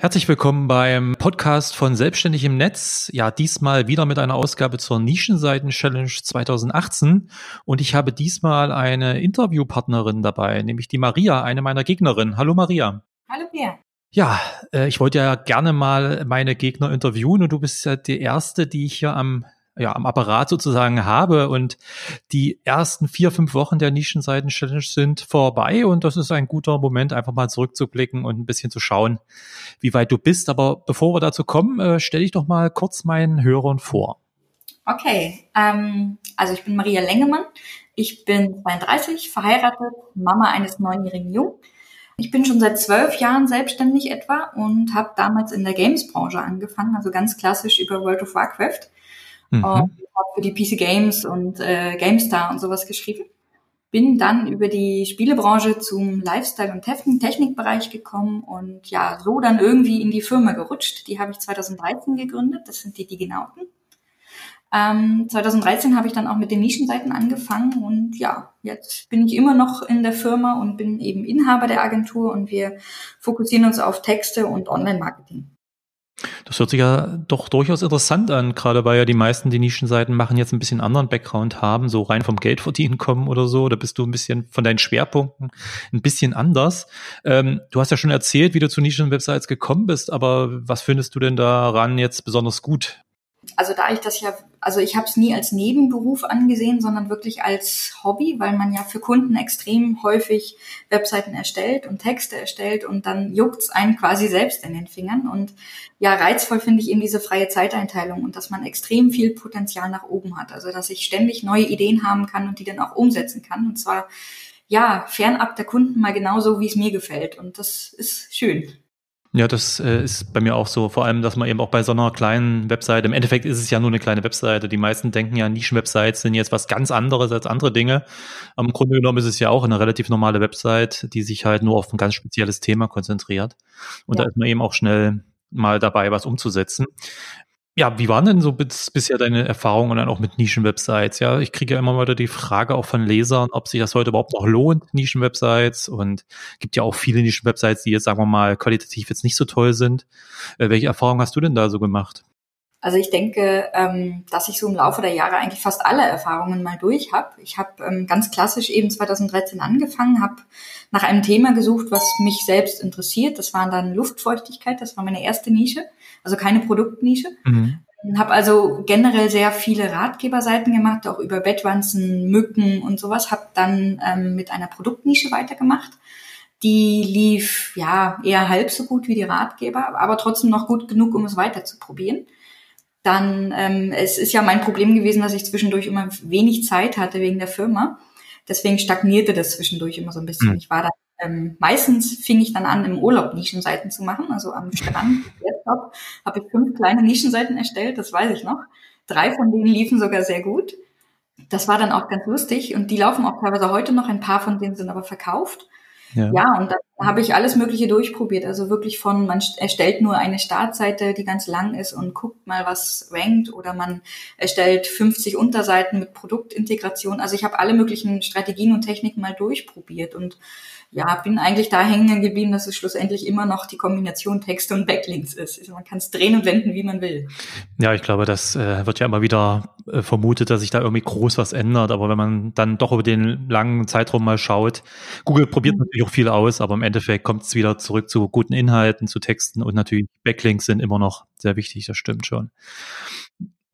Herzlich willkommen beim Podcast von Selbstständig im Netz. Ja, diesmal wieder mit einer Ausgabe zur Nischenseiten-Challenge 2018. Und ich habe diesmal eine Interviewpartnerin dabei, nämlich die Maria, eine meiner Gegnerinnen. Hallo Maria. Hallo Bea. Ja, äh, ich wollte ja gerne mal meine Gegner interviewen und du bist ja die erste, die ich hier am ja, am Apparat sozusagen habe. Und die ersten vier, fünf Wochen der Nischenseiten-Challenge sind vorbei und das ist ein guter Moment, einfach mal zurückzublicken und ein bisschen zu schauen, wie weit du bist. Aber bevor wir dazu kommen, äh, stelle ich doch mal kurz meinen Hörern vor. Okay, ähm, also ich bin Maria Lengemann. Ich bin 32, verheiratet, Mama eines neunjährigen Jungen. Ich bin schon seit zwölf Jahren selbstständig etwa und habe damals in der Games-Branche angefangen, also ganz klassisch über World of Warcraft. Mhm. Und habe für die PC Games und äh, GameStar und sowas geschrieben. Bin dann über die Spielebranche zum Lifestyle- und Technikbereich gekommen und ja, so dann irgendwie in die Firma gerutscht. Die habe ich 2013 gegründet, das sind die Digenauten. Ähm, 2013 habe ich dann auch mit den Nischenseiten angefangen und ja, jetzt bin ich immer noch in der Firma und bin eben Inhaber der Agentur und wir fokussieren uns auf Texte und Online-Marketing. Das hört sich ja doch durchaus interessant an, gerade weil ja die meisten, die Nischenseiten machen, jetzt ein bisschen anderen Background haben, so rein vom Geld verdienen kommen oder so. Da bist du ein bisschen von deinen Schwerpunkten ein bisschen anders. Ähm, du hast ja schon erzählt, wie du zu Nischenwebsites gekommen bist, aber was findest du denn daran jetzt besonders gut? Also da ich das ja, also ich habe es nie als Nebenberuf angesehen, sondern wirklich als Hobby, weil man ja für Kunden extrem häufig Webseiten erstellt und Texte erstellt und dann juckt's einen quasi selbst in den Fingern. Und ja, reizvoll finde ich eben diese freie Zeiteinteilung und dass man extrem viel Potenzial nach oben hat. Also dass ich ständig neue Ideen haben kann und die dann auch umsetzen kann. Und zwar ja, fernab der Kunden mal genauso, wie es mir gefällt. Und das ist schön. Ja, das äh, ist bei mir auch so. Vor allem, dass man eben auch bei so einer kleinen Webseite, im Endeffekt ist es ja nur eine kleine Webseite. Die meisten denken ja, Nischenwebsites sind jetzt was ganz anderes als andere Dinge. Im Grunde genommen ist es ja auch eine relativ normale Website, die sich halt nur auf ein ganz spezielles Thema konzentriert. Und ja. da ist man eben auch schnell mal dabei, was umzusetzen. Ja, wie waren denn so bis, bisher deine Erfahrungen dann auch mit Nischenwebsites? Ja, ich kriege ja immer wieder die Frage auch von Lesern, ob sich das heute überhaupt noch lohnt, Nischenwebsites. Und gibt ja auch viele Nischenwebsites, die jetzt, sagen wir mal, qualitativ jetzt nicht so toll sind. Äh, welche Erfahrungen hast du denn da so gemacht? Also ich denke, ähm, dass ich so im Laufe der Jahre eigentlich fast alle Erfahrungen mal durch habe. Ich habe ähm, ganz klassisch eben 2013 angefangen, habe nach einem Thema gesucht, was mich selbst interessiert. Das war dann Luftfeuchtigkeit, das war meine erste Nische also keine Produktnische. Mhm. Habe also generell sehr viele Ratgeberseiten gemacht, auch über Bettwanzen, Mücken und sowas. Habe dann ähm, mit einer Produktnische weitergemacht. Die lief ja eher halb so gut wie die Ratgeber, aber trotzdem noch gut genug, um es weiter zu probieren. Dann, ähm, es ist ja mein Problem gewesen, dass ich zwischendurch immer wenig Zeit hatte wegen der Firma. Deswegen stagnierte das zwischendurch immer so ein bisschen. Mhm. Ich war da ähm, meistens fing ich dann an, im Urlaub Nischenseiten zu machen. Also am Strand, Laptop, habe ich fünf kleine Nischenseiten erstellt, das weiß ich noch. Drei von denen liefen sogar sehr gut. Das war dann auch ganz lustig und die laufen auch teilweise heute noch. Ein paar von denen sind aber verkauft. Ja, ja und dann habe ich alles Mögliche durchprobiert. Also wirklich von, man erstellt nur eine Startseite, die ganz lang ist und guckt mal, was rankt. Oder man erstellt 50 Unterseiten mit Produktintegration. Also ich habe alle möglichen Strategien und Techniken mal durchprobiert und ja, bin eigentlich da hängen geblieben, dass es schlussendlich immer noch die Kombination Texte und Backlinks ist. Also man kann es drehen und wenden, wie man will. Ja, ich glaube, das äh, wird ja immer wieder äh, vermutet, dass sich da irgendwie groß was ändert. Aber wenn man dann doch über den langen Zeitraum mal schaut, Google probiert mhm. natürlich auch viel aus, aber im Endeffekt kommt es wieder zurück zu guten Inhalten, zu Texten und natürlich Backlinks sind immer noch sehr wichtig, das stimmt schon.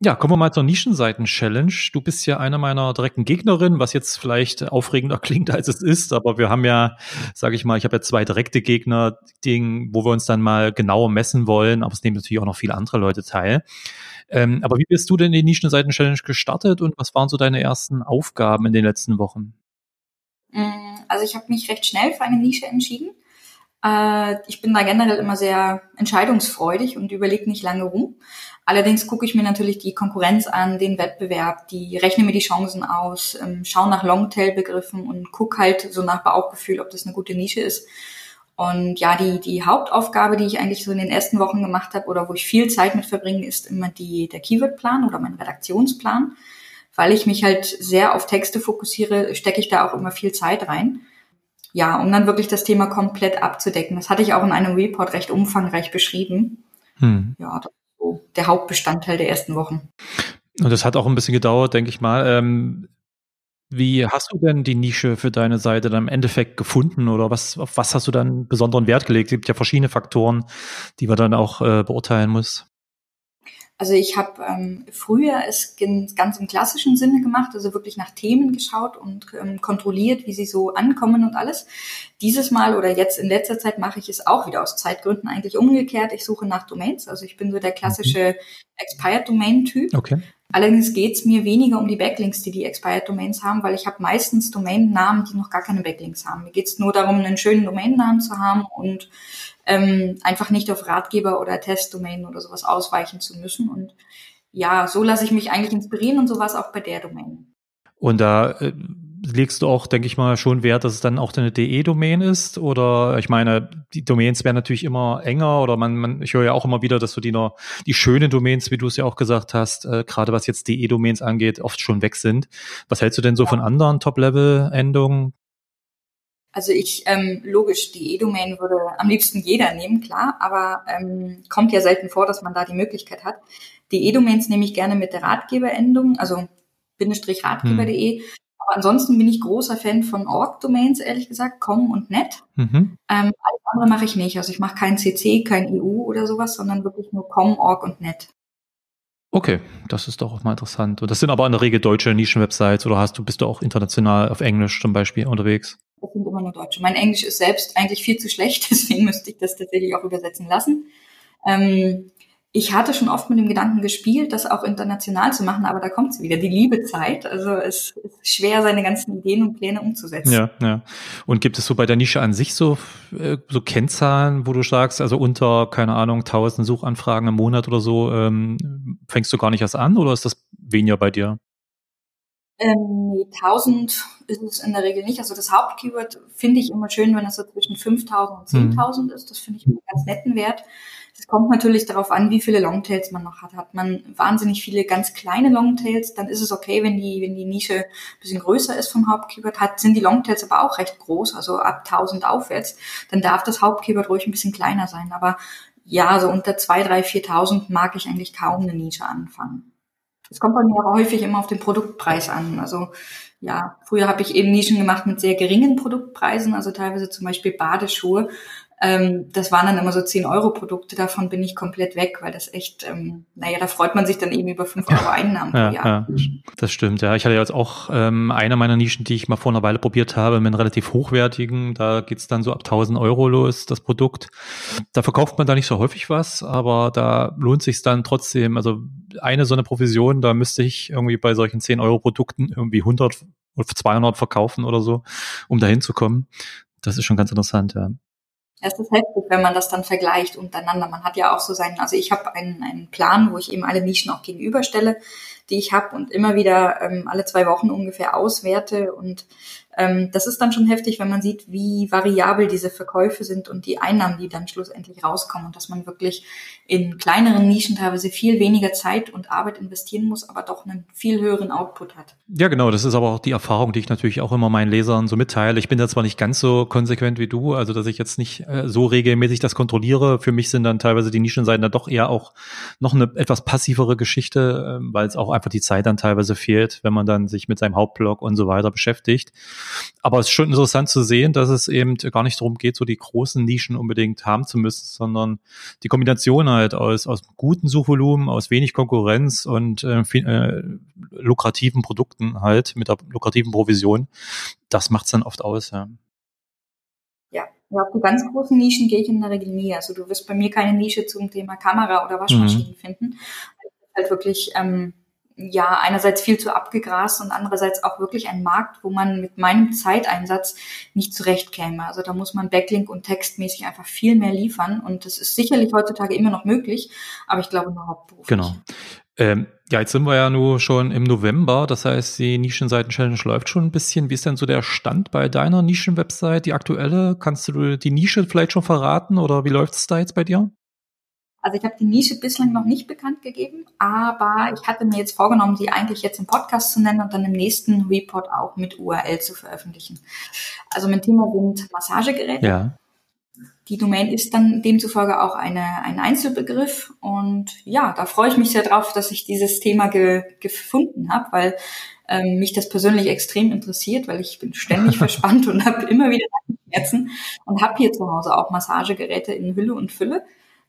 Ja, kommen wir mal zur Nischenseiten-Challenge. Du bist ja einer meiner direkten Gegnerinnen, was jetzt vielleicht aufregender klingt, als es ist, aber wir haben ja, sage ich mal, ich habe ja zwei direkte Gegner, die, wo wir uns dann mal genauer messen wollen, aber es nehmen natürlich auch noch viele andere Leute teil. Ähm, aber wie bist du denn in die Nischenseiten-Challenge gestartet und was waren so deine ersten Aufgaben in den letzten Wochen? Mm, also ich habe mich recht schnell für eine Nische entschieden. Äh, ich bin da generell immer sehr entscheidungsfreudig und überlege nicht lange rum. Allerdings gucke ich mir natürlich die Konkurrenz an, den Wettbewerb, die rechne mir die Chancen aus, ähm, schaue nach Longtail-Begriffen und gucke halt so nach Bauchgefühl, ob das eine gute Nische ist. Und ja, die, die Hauptaufgabe, die ich eigentlich so in den ersten Wochen gemacht habe oder wo ich viel Zeit mit verbringe, ist immer die, der Keywordplan oder mein Redaktionsplan. Weil ich mich halt sehr auf Texte fokussiere, stecke ich da auch immer viel Zeit rein. ja, um dann wirklich das Thema komplett abzudecken. Das hatte ich auch in einem Report recht umfangreich beschrieben. Hm. Ja, das ist so der Hauptbestandteil der ersten Wochen. Und das hat auch ein bisschen gedauert, denke ich mal. Ähm, wie hast du denn die Nische für deine Seite dann im Endeffekt gefunden oder was, auf was hast du dann besonderen Wert gelegt? Es gibt ja verschiedene Faktoren, die man dann auch äh, beurteilen muss. Also ich habe ähm, früher es ganz im klassischen Sinne gemacht, also wirklich nach Themen geschaut und ähm, kontrolliert, wie sie so ankommen und alles. Dieses Mal oder jetzt in letzter Zeit mache ich es auch wieder aus Zeitgründen eigentlich umgekehrt. Ich suche nach Domains. Also ich bin so der klassische Expired Domain Typ. Okay. Allerdings geht es mir weniger um die Backlinks, die die Expired Domains haben, weil ich habe meistens Domainnamen, die noch gar keine Backlinks haben. Mir geht es nur darum, einen schönen Domainnamen zu haben und ähm, einfach nicht auf Ratgeber oder Testdomain oder sowas ausweichen zu müssen. Und ja, so lasse ich mich eigentlich inspirieren und sowas auch bei der Domain. Und da äh, legst du auch, denke ich mal, schon Wert, dass es dann auch deine DE-Domain ist? Oder ich meine, die Domains werden natürlich immer enger oder man, man ich höre ja auch immer wieder, dass du die noch, die schönen Domains, wie du es ja auch gesagt hast, äh, gerade was jetzt DE-Domains angeht, oft schon weg sind. Was hältst du denn so ja. von anderen Top-Level-Endungen? Also ich, ähm, logisch, die E-Domain würde am liebsten jeder nehmen, klar, aber ähm, kommt ja selten vor, dass man da die Möglichkeit hat. Die E-Domains nehme ich gerne mit der Ratgeberendung, also Bindestrich ratgeber.de. Hm. Aber ansonsten bin ich großer Fan von Org-Domains, ehrlich gesagt, com und net. Mhm. Ähm, alles andere mache ich nicht. Also ich mache kein CC, kein EU oder sowas, sondern wirklich nur com, org und net. Okay, das ist doch auch mal interessant. Und das sind aber in der Regel deutsche Nischenwebsites oder hast du, bist du auch international auf Englisch zum Beispiel unterwegs? Das sind immer nur Deutsche. Mein Englisch ist selbst eigentlich viel zu schlecht, deswegen müsste ich das tatsächlich auch übersetzen lassen. Ähm, ich hatte schon oft mit dem Gedanken gespielt, das auch international zu machen, aber da kommt es wieder, die Liebezeit. Also es ist schwer, seine ganzen Ideen und Pläne umzusetzen. Ja, ja. Und gibt es so bei der Nische an sich so, äh, so Kennzahlen, wo du sagst, also unter, keine Ahnung, 1000 Suchanfragen im Monat oder so, ähm, fängst du gar nicht erst an oder ist das weniger bei dir? Ähm, nee, 1000 ist es in der Regel nicht. Also das Hauptkeyword finde ich immer schön, wenn es so zwischen 5000 und 10.000 mhm. ist. Das finde ich einen ganz netten Wert. Es kommt natürlich darauf an, wie viele Longtails man noch hat. Hat man wahnsinnig viele ganz kleine Longtails, dann ist es okay, wenn die, wenn die Nische ein bisschen größer ist vom Hauptkeyword. Hat, sind die Longtails aber auch recht groß, also ab 1000 aufwärts, dann darf das Hauptkeyword ruhig ein bisschen kleiner sein. Aber ja, so unter 2, 3, 4.000 mag ich eigentlich kaum eine Nische anfangen. Es kommt bei mir häufig immer auf den Produktpreis an. Also ja, früher habe ich eben Nischen gemacht mit sehr geringen Produktpreisen, also teilweise zum Beispiel Badeschuhe. Ähm, das waren dann immer so 10 Euro Produkte, davon bin ich komplett weg, weil das echt, ähm, naja, da freut man sich dann eben über 5 Euro Einnahmen ja, pro Jahr. Ja, das stimmt, ja. Ich hatte jetzt auch ähm, eine meiner Nischen, die ich mal vor einer Weile probiert habe, mit einem relativ hochwertigen, da geht's dann so ab 1000 Euro los, das Produkt. Da verkauft man da nicht so häufig was, aber da lohnt sich dann trotzdem, also eine so eine Provision, da müsste ich irgendwie bei solchen 10 Euro Produkten irgendwie 100 oder 200 verkaufen oder so, um dahin zu kommen. Das ist schon ganz interessant, ja. Es ist heftig, wenn man das dann vergleicht untereinander. Man hat ja auch so seinen, also ich habe einen, einen Plan, wo ich eben alle Nischen auch gegenüberstelle, die ich habe und immer wieder ähm, alle zwei Wochen ungefähr auswerte und ähm, das ist dann schon heftig, wenn man sieht, wie variabel diese Verkäufe sind und die Einnahmen, die dann schlussendlich rauskommen und dass man wirklich in kleineren Nischen teilweise viel weniger Zeit und Arbeit investieren muss, aber doch einen viel höheren Output hat. Ja, genau. Das ist aber auch die Erfahrung, die ich natürlich auch immer meinen Lesern so mitteile. Ich bin da zwar nicht ganz so konsequent wie du, also dass ich jetzt nicht äh, so regelmäßig das kontrolliere. Für mich sind dann teilweise die Nischenseiten dann doch eher auch noch eine etwas passivere Geschichte, äh, weil es auch einfach die Zeit dann teilweise fehlt, wenn man dann sich mit seinem Hauptblog und so weiter beschäftigt. Aber es ist schon interessant zu sehen, dass es eben gar nicht darum geht, so die großen Nischen unbedingt haben zu müssen, sondern die Kombination halt aus, aus guten Suchvolumen, aus wenig Konkurrenz und äh, äh, lukrativen Produkten halt mit der lukrativen Provision, das macht's dann oft aus, ja. Ja, auf die ganz großen Nischen gehe ich in der Regel nie. Also du wirst bei mir keine Nische zum Thema Kamera oder Waschmaschinen mhm. finden. Halt wirklich ähm, ja einerseits viel zu abgegrast und andererseits auch wirklich ein Markt, wo man mit meinem Zeiteinsatz nicht zurechtkäme. Also da muss man Backlink und textmäßig einfach viel mehr liefern und das ist sicherlich heutzutage immer noch möglich, aber ich glaube nur hauptberuflich. Genau. Ähm, ja, jetzt sind wir ja nur schon im November, das heißt, die Nischenseiten-Challenge läuft schon ein bisschen. Wie ist denn so der Stand bei deiner Nischenwebsite, die aktuelle? Kannst du die Nische vielleicht schon verraten oder wie läuft es da jetzt bei dir? Also ich habe die Nische bislang noch nicht bekannt gegeben, aber ich hatte mir jetzt vorgenommen, sie eigentlich jetzt im Podcast zu nennen und dann im nächsten Report auch mit URL zu veröffentlichen. Also mein Thema sind Massagegeräte. Ja. Die Domain ist dann demzufolge auch eine, ein Einzelbegriff. Und ja, da freue ich mich sehr drauf, dass ich dieses Thema ge, gefunden habe, weil ähm, mich das persönlich extrem interessiert, weil ich bin ständig verspannt und habe immer wieder Schmerzen und habe hier zu Hause auch Massagegeräte in Hülle und Fülle.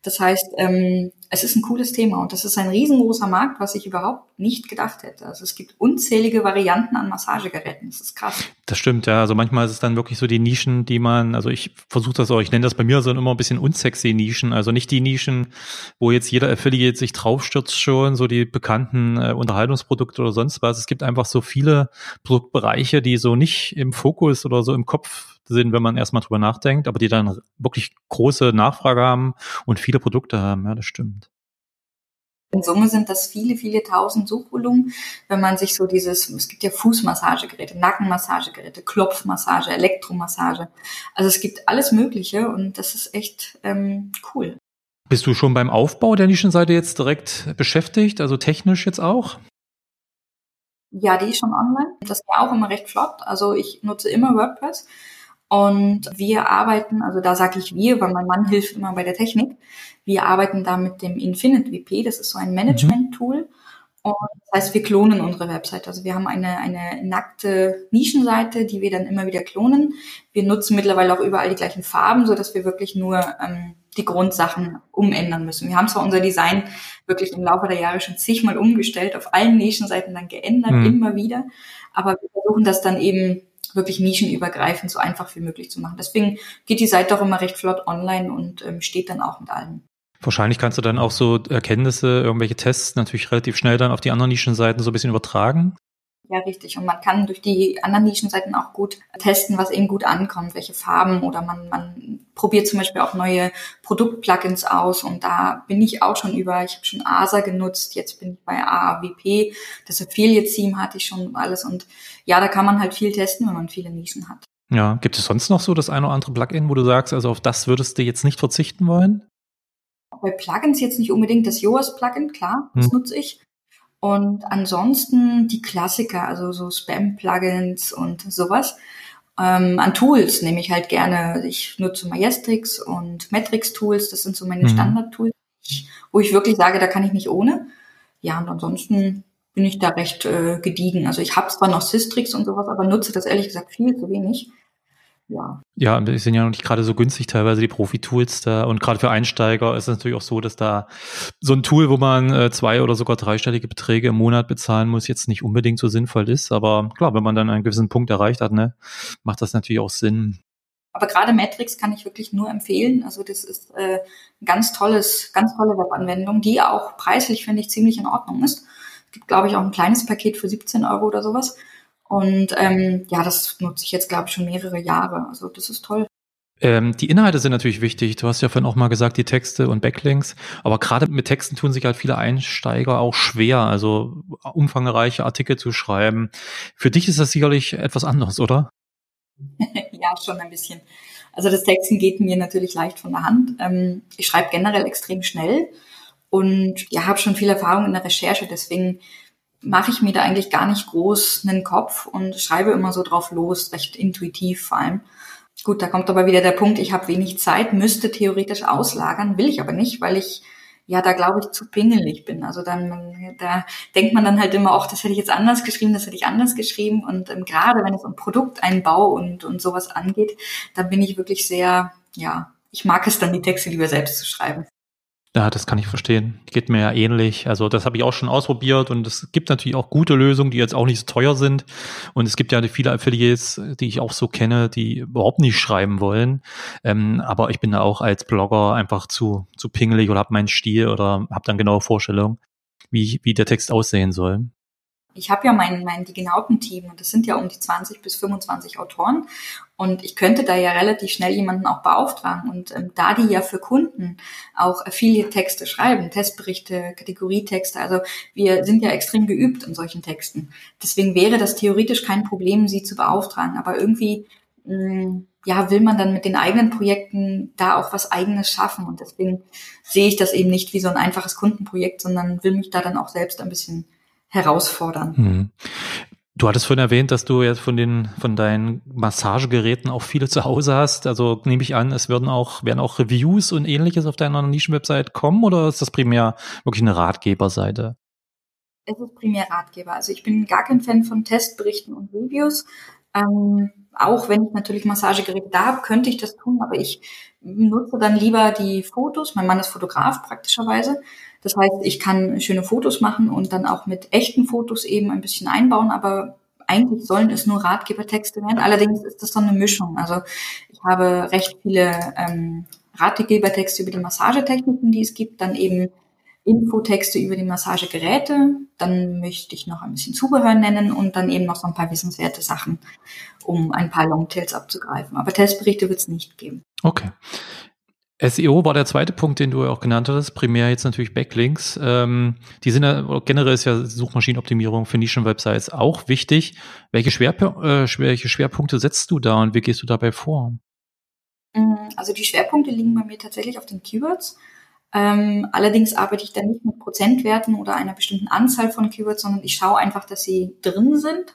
Das heißt, ähm, es ist ein cooles Thema und das ist ein riesengroßer Markt, was ich überhaupt nicht gedacht hätte. Also es gibt unzählige Varianten an Massagegeräten. Das ist krass. Das stimmt, ja. Also manchmal ist es dann wirklich so die Nischen, die man, also ich versuche das auch, ich nenne das bei mir so immer ein bisschen unsexy Nischen. Also nicht die Nischen, wo jetzt jeder Affiliate sich draufstürzt schon, so die bekannten äh, Unterhaltungsprodukte oder sonst was. Es gibt einfach so viele Produktbereiche, die so nicht im Fokus oder so im Kopf sind, wenn man erstmal drüber nachdenkt, aber die dann wirklich große Nachfrage haben und viele Produkte haben. Ja, das stimmt. In Summe sind das viele, viele tausend Suchvolumen, wenn man sich so dieses, es gibt ja Fußmassagegeräte, Nackenmassagegeräte, Klopfmassage, Elektromassage. Also es gibt alles Mögliche und das ist echt ähm, cool. Bist du schon beim Aufbau der Nischenseite jetzt direkt beschäftigt, also technisch jetzt auch? Ja, die ist schon online. Das geht auch immer recht flott. Also ich nutze immer WordPress und wir arbeiten, also da sage ich wir, weil mein Mann hilft immer bei der Technik. Wir arbeiten da mit dem Infinite WP, das ist so ein Management-Tool. Und das heißt, wir klonen unsere Website. Also wir haben eine, eine nackte Nischenseite, die wir dann immer wieder klonen. Wir nutzen mittlerweile auch überall die gleichen Farben, so dass wir wirklich nur ähm, die Grundsachen umändern müssen. Wir haben zwar unser Design wirklich im Laufe der Jahre schon zigmal umgestellt, auf allen Nischenseiten dann geändert, mhm. immer wieder. Aber wir versuchen das dann eben wirklich nischenübergreifend so einfach wie möglich zu machen. Deswegen geht die Seite auch immer recht flott online und ähm, steht dann auch mit allen. Wahrscheinlich kannst du dann auch so Erkenntnisse, irgendwelche Tests natürlich relativ schnell dann auf die anderen Nischenseiten so ein bisschen übertragen. Ja, richtig. Und man kann durch die anderen Nischenseiten auch gut testen, was eben gut ankommt, welche Farben oder man, man probiert zum Beispiel auch neue Produktplugins aus und da bin ich auch schon über, ich habe schon ASA genutzt, jetzt bin ich bei AAWP, das Affiliate-Theme hatte ich schon alles und ja, da kann man halt viel testen, wenn man viele Nischen hat. Ja, gibt es sonst noch so das eine oder andere Plugin, wo du sagst, also auf das würdest du jetzt nicht verzichten wollen? Bei Plugins jetzt nicht unbedingt das Yoast-Plugin, klar, das hm. nutze ich. Und ansonsten die Klassiker, also so Spam-Plugins und sowas. Ähm, an Tools nehme ich halt gerne. Ich nutze Majestrix und Metrix-Tools. Das sind so meine mhm. Standard-Tools, wo ich wirklich sage, da kann ich nicht ohne. Ja, und ansonsten bin ich da recht äh, gediegen. Also ich habe zwar noch Systrix und sowas, aber nutze das ehrlich gesagt viel zu wenig ja. Ja, die sind ja noch nicht gerade so günstig teilweise, die Profi-Tools da. Und gerade für Einsteiger ist es natürlich auch so, dass da so ein Tool, wo man äh, zwei oder sogar dreistellige Beträge im Monat bezahlen muss, jetzt nicht unbedingt so sinnvoll ist. Aber klar, wenn man dann einen gewissen Punkt erreicht hat, ne, macht das natürlich auch Sinn. Aber gerade Matrix kann ich wirklich nur empfehlen. Also das ist äh, ein ganz tolles, ganz tolle Webanwendung, die auch preislich, finde ich, ziemlich in Ordnung ist. Es gibt, glaube ich, auch ein kleines Paket für 17 Euro oder sowas. Und ähm, ja, das nutze ich jetzt, glaube ich, schon mehrere Jahre. Also das ist toll. Ähm, die Inhalte sind natürlich wichtig. Du hast ja vorhin auch mal gesagt, die Texte und Backlinks. Aber gerade mit Texten tun sich halt viele Einsteiger auch schwer, also umfangreiche Artikel zu schreiben. Für dich ist das sicherlich etwas anderes, oder? ja, schon ein bisschen. Also das Texten geht mir natürlich leicht von der Hand. Ähm, ich schreibe generell extrem schnell und ja, habe schon viel Erfahrung in der Recherche. Deswegen mache ich mir da eigentlich gar nicht groß einen Kopf und schreibe immer so drauf los, recht intuitiv vor allem. Gut, da kommt aber wieder der Punkt, ich habe wenig Zeit, müsste theoretisch auslagern, will ich aber nicht, weil ich ja da glaube ich zu pingelig bin. Also dann da denkt man dann halt immer, auch das hätte ich jetzt anders geschrieben, das hätte ich anders geschrieben. Und ähm, gerade wenn es um Produkteinbau und und sowas angeht, dann bin ich wirklich sehr, ja, ich mag es dann die Texte lieber selbst zu schreiben. Ja, das kann ich verstehen. Geht mir ja ähnlich. Also das habe ich auch schon ausprobiert und es gibt natürlich auch gute Lösungen, die jetzt auch nicht so teuer sind. Und es gibt ja viele Affiliates, die ich auch so kenne, die überhaupt nicht schreiben wollen. Ähm, aber ich bin da auch als Blogger einfach zu, zu pingelig oder habe meinen Stil oder habe dann genaue Vorstellungen, wie, wie der Text aussehen soll ich habe ja mein, mein Digenauten-Team und das sind ja um die 20 bis 25 Autoren und ich könnte da ja relativ schnell jemanden auch beauftragen und ähm, da die ja für Kunden auch Affiliate-Texte schreiben, Testberichte, Kategorietexte, also wir sind ja extrem geübt in solchen Texten. Deswegen wäre das theoretisch kein Problem, sie zu beauftragen, aber irgendwie mh, mm, ja, will man dann mit den eigenen Projekten da auch was eigenes schaffen. Und deswegen sehe ich das eben nicht wie so ein einfaches Kundenprojekt, sondern will mich da dann auch selbst ein bisschen herausfordern. Mhm. Du hattest vorhin erwähnt, dass du jetzt von den, von deinen Massagegeräten auch viele zu Hause hast. Also nehme ich an, es werden auch, werden auch Reviews und ähnliches auf deiner Nischenwebsite kommen oder ist das primär wirklich eine Ratgeberseite? Es ist primär Ratgeber. Also ich bin gar kein Fan von Testberichten und Reviews. Ähm, auch wenn ich natürlich Massagegeräte da habe, könnte ich das tun, aber ich nutze dann lieber die Fotos. Mein Mann ist Fotograf praktischerweise. Das heißt, ich kann schöne Fotos machen und dann auch mit echten Fotos eben ein bisschen einbauen, aber eigentlich sollen es nur Ratgebertexte werden. Allerdings ist das so eine Mischung. Also ich habe recht viele ähm, Ratgebertexte über die Massagetechniken, die es gibt, dann eben Infotexte über die Massagegeräte, dann möchte ich noch ein bisschen Zubehör nennen und dann eben noch so ein paar wissenswerte Sachen, um ein paar Longtails abzugreifen. Aber Testberichte wird es nicht geben. Okay. SEO war der zweite Punkt, den du auch genannt hattest. Primär jetzt natürlich Backlinks. Ähm, die sind ja, generell ist ja Suchmaschinenoptimierung für Nischenwebsites auch wichtig. Welche, Schwerp äh, welche Schwerpunkte setzt du da und wie gehst du dabei vor? Mm, also die Schwerpunkte liegen bei mir tatsächlich auf den Keywords. Ähm, allerdings arbeite ich da nicht mit Prozentwerten oder einer bestimmten Anzahl von Keywords, sondern ich schaue einfach, dass sie drin sind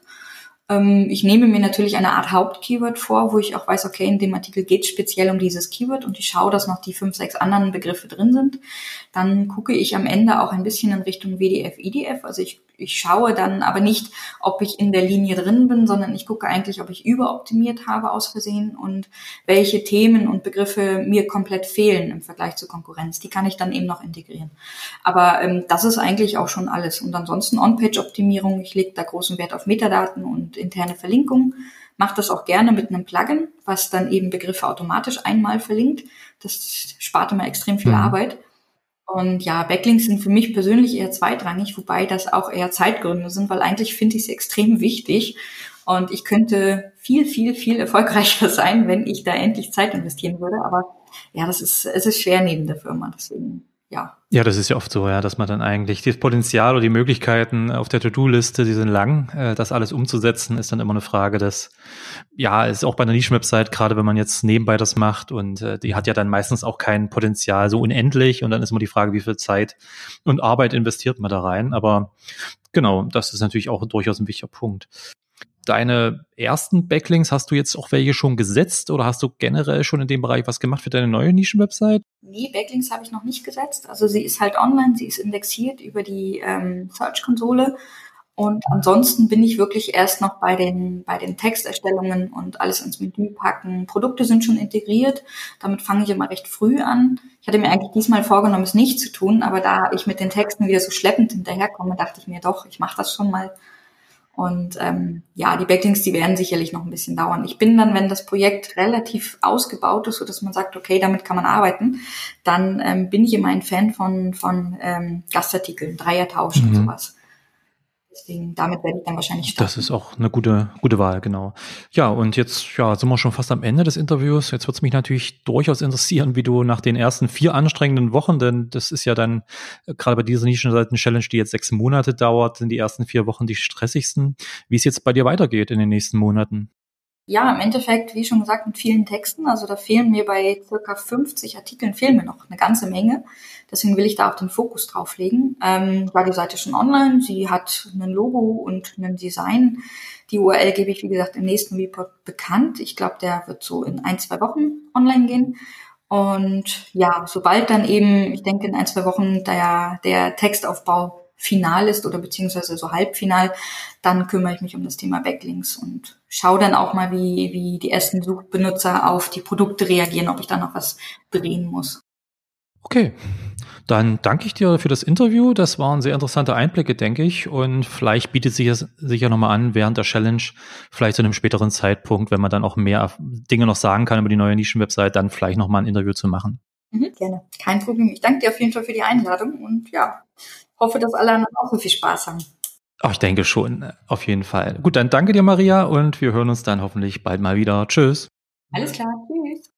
ich nehme mir natürlich eine Art Hauptkeyword vor, wo ich auch weiß, okay, in dem Artikel geht es speziell um dieses Keyword und ich schaue, dass noch die fünf, sechs anderen Begriffe drin sind. Dann gucke ich am Ende auch ein bisschen in Richtung WDF, IDF. Also ich ich schaue dann aber nicht, ob ich in der Linie drin bin, sondern ich gucke eigentlich, ob ich überoptimiert habe aus Versehen und welche Themen und Begriffe mir komplett fehlen im Vergleich zur Konkurrenz. Die kann ich dann eben noch integrieren. Aber ähm, das ist eigentlich auch schon alles. Und ansonsten On-Page-Optimierung. Ich lege da großen Wert auf Metadaten und interne Verlinkungen. Mache das auch gerne mit einem Plugin, was dann eben Begriffe automatisch einmal verlinkt. Das spart immer extrem viel mhm. Arbeit. Und ja, Backlinks sind für mich persönlich eher zweitrangig, wobei das auch eher Zeitgründe sind, weil eigentlich finde ich sie extrem wichtig. Und ich könnte viel, viel, viel erfolgreicher sein, wenn ich da endlich Zeit investieren würde. Aber ja, das ist, es ist schwer neben der Firma. Deswegen ja. Ja, das ist ja oft so, ja, dass man dann eigentlich das Potenzial oder die Möglichkeiten auf der To-Do-Liste, die sind lang, äh, das alles umzusetzen, ist dann immer eine Frage des, ja, ist auch bei einer Nischenwebsite, gerade wenn man jetzt nebenbei das macht und äh, die hat ja dann meistens auch kein Potenzial so unendlich und dann ist immer die Frage, wie viel Zeit und Arbeit investiert man da rein. Aber genau, das ist natürlich auch durchaus ein wichtiger Punkt deine ersten Backlinks, hast du jetzt auch welche schon gesetzt oder hast du generell schon in dem Bereich was gemacht für deine neue Nischenwebsite? Nee, Backlinks habe ich noch nicht gesetzt. Also sie ist halt online, sie ist indexiert über die ähm, Search-Konsole. Und ansonsten bin ich wirklich erst noch bei den, bei den Texterstellungen und alles ins Menü packen. Produkte sind schon integriert. Damit fange ich immer recht früh an. Ich hatte mir eigentlich diesmal vorgenommen, es nicht zu tun, aber da ich mit den Texten wieder so schleppend hinterherkomme, dachte ich mir doch, ich mache das schon mal und ähm, ja, die Backlinks, die werden sicherlich noch ein bisschen dauern. Ich bin dann, wenn das Projekt relativ ausgebaut ist, so dass man sagt, okay, damit kann man arbeiten, dann ähm, bin ich immer ein Fan von, von ähm, Gastartikeln, Dreiertausch mhm. und sowas. Deswegen, damit werde ich dann wahrscheinlich starten. Das ist auch eine gute, gute Wahl, genau. Ja, und jetzt ja, sind wir schon fast am Ende des Interviews. Jetzt wird es mich natürlich durchaus interessieren, wie du nach den ersten vier anstrengenden Wochen, denn das ist ja dann äh, gerade bei dieser Nischenseiten-Challenge, die jetzt sechs Monate dauert, sind die ersten vier Wochen die stressigsten, wie es jetzt bei dir weitergeht in den nächsten Monaten. Ja, im Endeffekt, wie schon gesagt, mit vielen Texten. Also da fehlen mir bei circa 50 Artikeln fehlen mir noch eine ganze Menge. Deswegen will ich da auch den Fokus drauf legen. Ähm, war die Seite schon online. Sie hat ein Logo und ein Design. Die URL gebe ich, wie gesagt, im nächsten Report bekannt. Ich glaube, der wird so in ein, zwei Wochen online gehen. Und ja, sobald dann eben, ich denke in ein, zwei Wochen der, der Textaufbau final ist oder beziehungsweise so halbfinal, dann kümmere ich mich um das Thema Backlinks und schaue dann auch mal, wie, wie die ersten Suchbenutzer auf die Produkte reagieren, ob ich da noch was drehen muss. Okay, dann danke ich dir für das Interview. Das waren sehr interessante Einblicke, denke ich. Und vielleicht bietet sich es sicher nochmal an, während der Challenge, vielleicht zu einem späteren Zeitpunkt, wenn man dann auch mehr Dinge noch sagen kann über die neue Nischenwebsite, dann vielleicht nochmal ein Interview zu machen. Mhm, gerne, kein Problem. Ich danke dir auf jeden Fall für die Einladung und ja, hoffe, dass alle anderen auch so viel Spaß haben. Oh, ich denke schon, auf jeden Fall. Gut, dann danke dir, Maria, und wir hören uns dann hoffentlich bald mal wieder. Tschüss. Alles klar, tschüss.